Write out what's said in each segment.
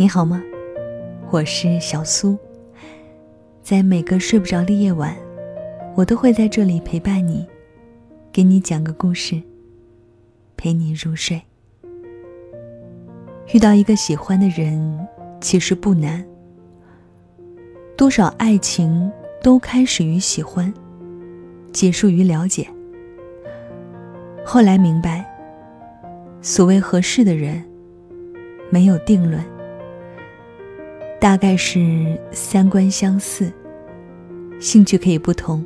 你好吗？我是小苏。在每个睡不着的夜晚，我都会在这里陪伴你，给你讲个故事，陪你入睡。遇到一个喜欢的人，其实不难。多少爱情都开始于喜欢，结束于了解。后来明白，所谓合适的人，没有定论。大概是三观相似，兴趣可以不同，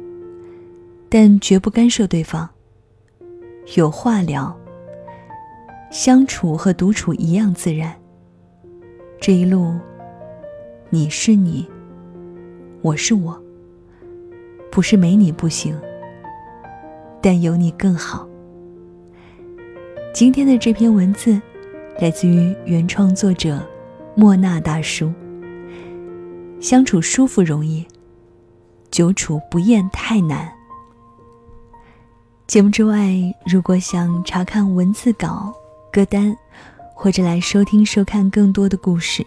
但绝不干涉对方。有话聊，相处和独处一样自然。这一路，你是你，我是我，不是没你不行，但有你更好。今天的这篇文字，来自于原创作者莫那大叔。相处舒服容易，久处不厌太难。节目之外，如果想查看文字稿、歌单，或者来收听、收看更多的故事，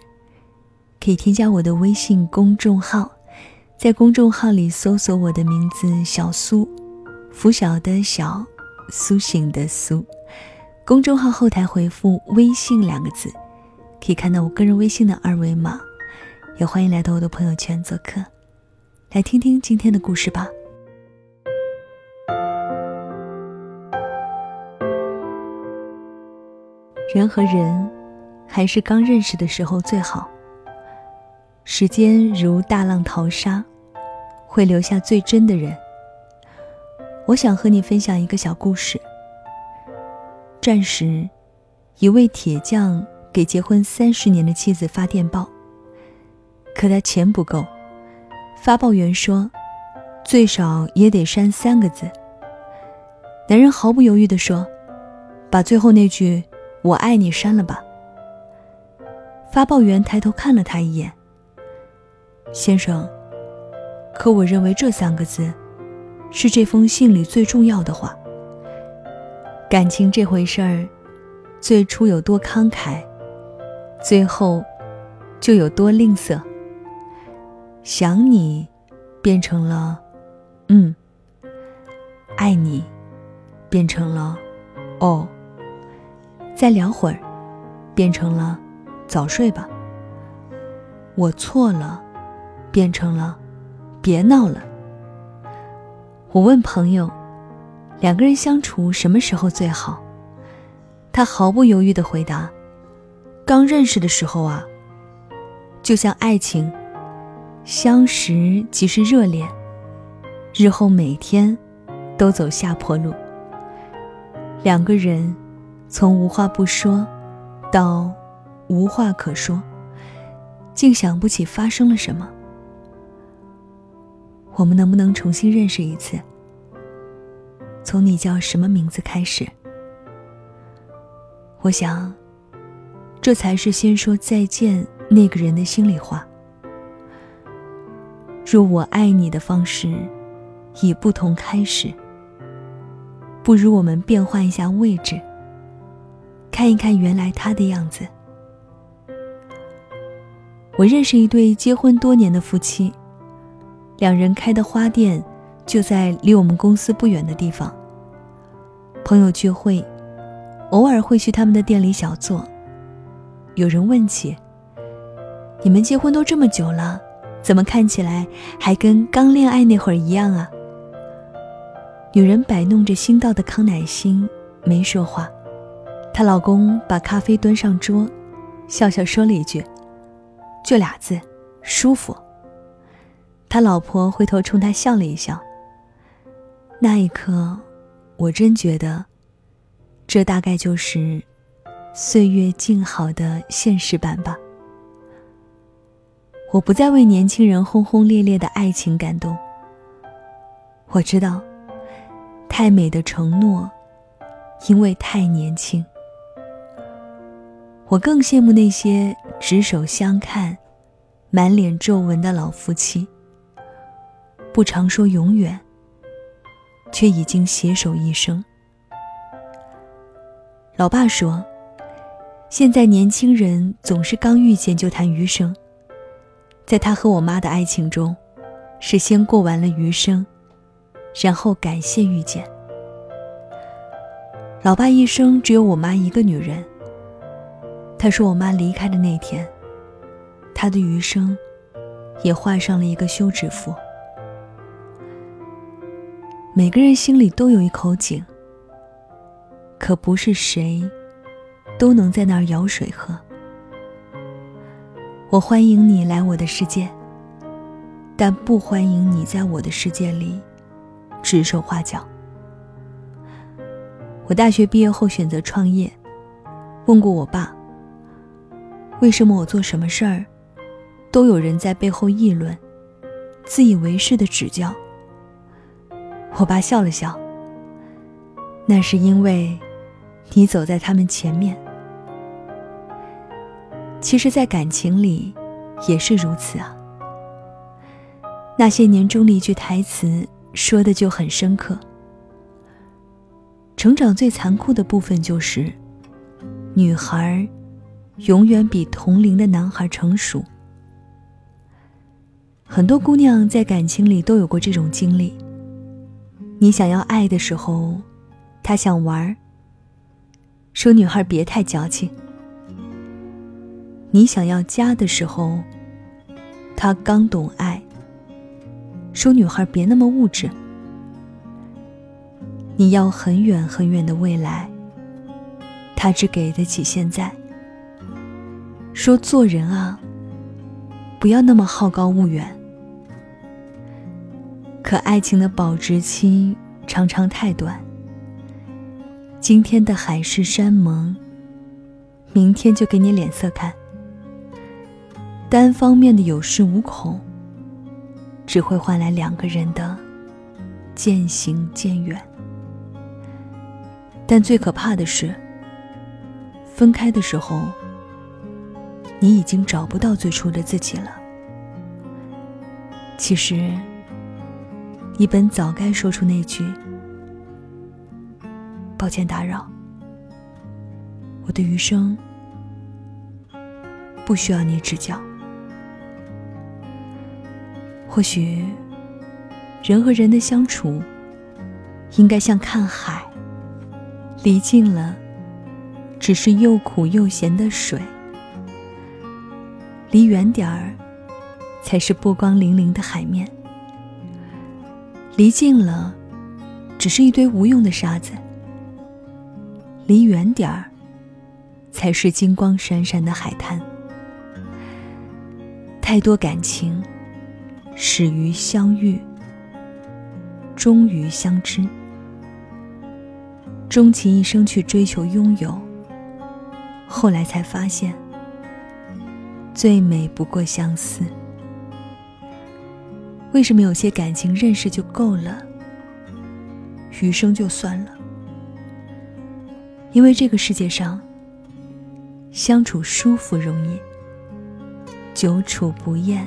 可以添加我的微信公众号，在公众号里搜索我的名字“小苏”，拂晓的小，苏醒的苏。公众号后台回复“微信”两个字，可以看到我个人微信的二维码。也欢迎来到我的朋友圈做客，来听听今天的故事吧。人和人，还是刚认识的时候最好。时间如大浪淘沙，会留下最真的人。我想和你分享一个小故事。战时，一位铁匠给结婚三十年的妻子发电报。可他钱不够，发报员说：“最少也得删三个字。”男人毫不犹豫地说：“把最后那句‘我爱你’删了吧。”发报员抬头看了他一眼：“先生，可我认为这三个字是这封信里最重要的话。感情这回事儿，最初有多慷慨，最后就有多吝啬。”想你，变成了，嗯。爱你，变成了，哦。再聊会儿，变成了，早睡吧。我错了，变成了，别闹了。我问朋友，两个人相处什么时候最好？他毫不犹豫的回答：刚认识的时候啊，就像爱情。相识即是热恋，日后每天都走下坡路。两个人从无话不说到无话可说，竟想不起发生了什么。我们能不能重新认识一次？从你叫什么名字开始？我想，这才是先说再见那个人的心里话。若我爱你的方式已不同开始，不如我们变换一下位置，看一看原来他的样子。我认识一对结婚多年的夫妻，两人开的花店就在离我们公司不远的地方。朋友聚会，偶尔会去他们的店里小坐。有人问起：“你们结婚都这么久了？”怎么看起来还跟刚恋爱那会儿一样啊？女人摆弄着新到的康乃馨，没说话。她老公把咖啡端上桌，笑笑说了一句：“就俩字，舒服。”他老婆回头冲他笑了一笑。那一刻，我真觉得，这大概就是岁月静好的现实版吧。我不再为年轻人轰轰烈烈的爱情感动。我知道，太美的承诺，因为太年轻。我更羡慕那些执手相看、满脸皱纹的老夫妻。不常说永远，却已经携手一生。老爸说：“现在年轻人总是刚遇见就谈余生，在他和我妈的爱情中，是先过完了余生，然后感谢遇见。老爸一生只有我妈一个女人。他说我妈离开的那天，他的余生，也画上了一个休止符。每个人心里都有一口井，可不是谁。都能在那儿舀水喝。我欢迎你来我的世界，但不欢迎你在我的世界里指手画脚。我大学毕业后选择创业，问过我爸，为什么我做什么事儿都有人在背后议论，自以为是的指教。我爸笑了笑，那是因为你走在他们前面。其实，在感情里，也是如此啊。那些年中的一句台词，说的就很深刻。成长最残酷的部分就是，女孩永远比同龄的男孩成熟。很多姑娘在感情里都有过这种经历。你想要爱的时候，他想玩说女孩别太矫情。你想要家的时候，他刚懂爱。说女孩别那么物质。你要很远很远的未来，他只给得起现在。说做人啊，不要那么好高骛远。可爱情的保质期常常太短。今天的海誓山盟，明天就给你脸色看。单方面的有恃无恐，只会换来两个人的渐行渐远。但最可怕的是，分开的时候，你已经找不到最初的自己了。其实，你本早该说出那句“抱歉打扰”，我的余生不需要你指教。或许，人和人的相处，应该像看海，离近了，只是又苦又咸的水；离远点儿，才是波光粼粼的海面；离近了，只是一堆无用的沙子；离远点儿，才是金光闪闪的海滩。太多感情。始于相遇，终于相知。终其一生去追求拥有，后来才发现，最美不过相思。为什么有些感情认识就够了，余生就算了？因为这个世界上，相处舒服容易，久处不厌。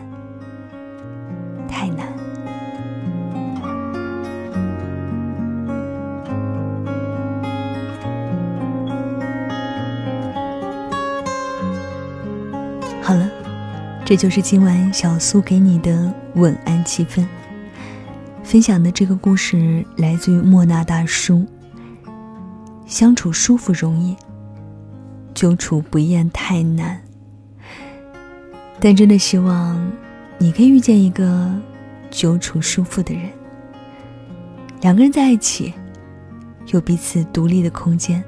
这就是今晚小苏给你的晚安气氛。分享的这个故事来自于莫那大叔。相处舒服容易，久处不厌太难。但真的希望你可以遇见一个。久处舒服的人，两个人在一起，有彼此独立的空间。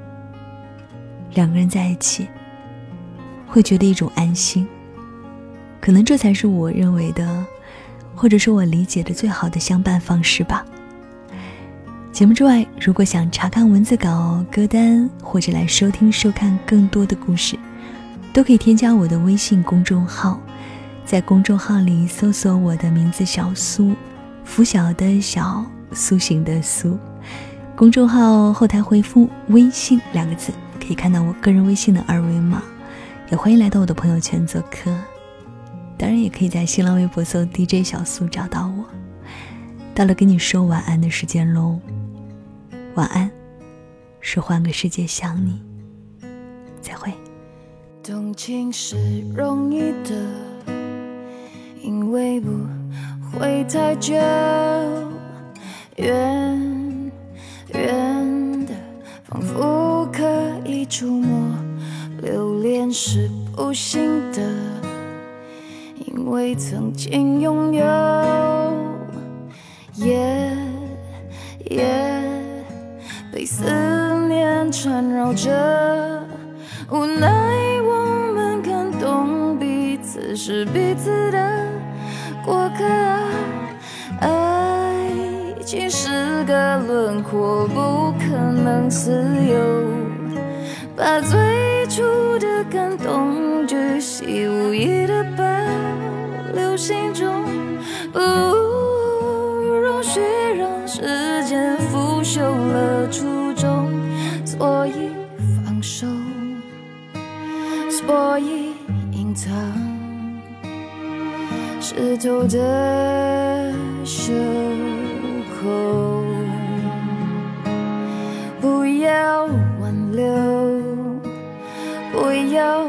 两个人在一起，会觉得一种安心。可能这才是我认为的，或者是我理解的最好的相伴方式吧。节目之外，如果想查看文字稿、歌单，或者来收听、收看更多的故事，都可以添加我的微信公众号。在公众号里搜索我的名字小苏，拂晓的小苏醒的苏。公众号后台回复“微信”两个字，可以看到我个人微信的二维码。也欢迎来到我的朋友圈做客，当然也可以在新浪微博搜 DJ 小苏找到我。到了跟你说晚安的时间喽，晚安，是换个世界想你，再会。动情是容易的，因为不会太久。远远的，仿佛可以触摸；留恋是不行的，因为曾经拥有。夜夜被思念缠绕着，无奈我们感动彼。此是彼此的过客，爱情是个轮廓，不可能自由。把最初的感动巨细无遗的心中，不容许让时间腐朽了初衷，所以放手，所以隐藏。湿透的袖口，不要挽留，不要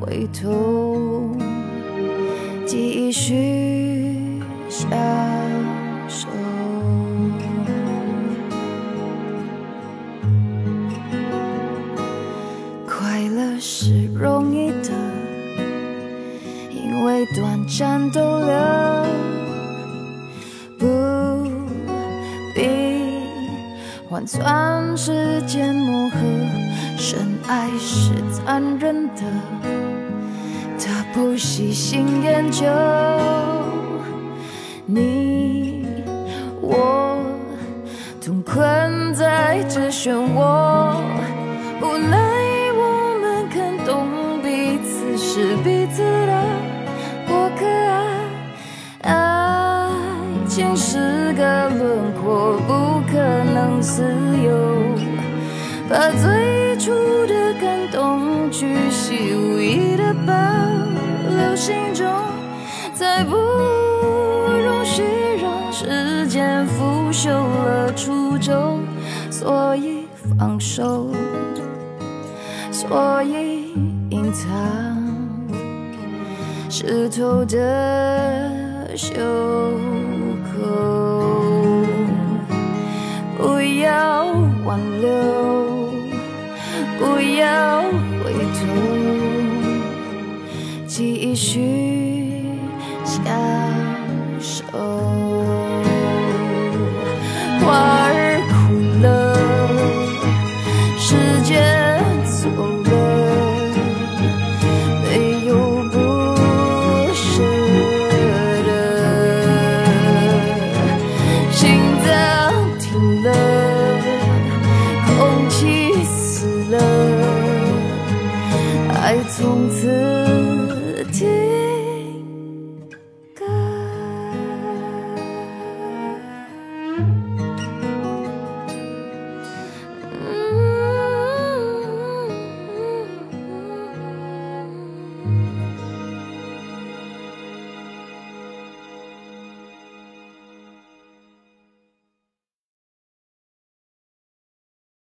回头，为短暂逗留，不必换算时间磨合。深爱是残忍的，他不细心研究。你我同困在这漩涡，个轮廓，不可能自由。把最初的感动，巨细无遗的保留心中，再不容许让时间腐朽了初衷。所以放手，所以隐藏。湿透的袖口，要挽留，不要回头，继续相守。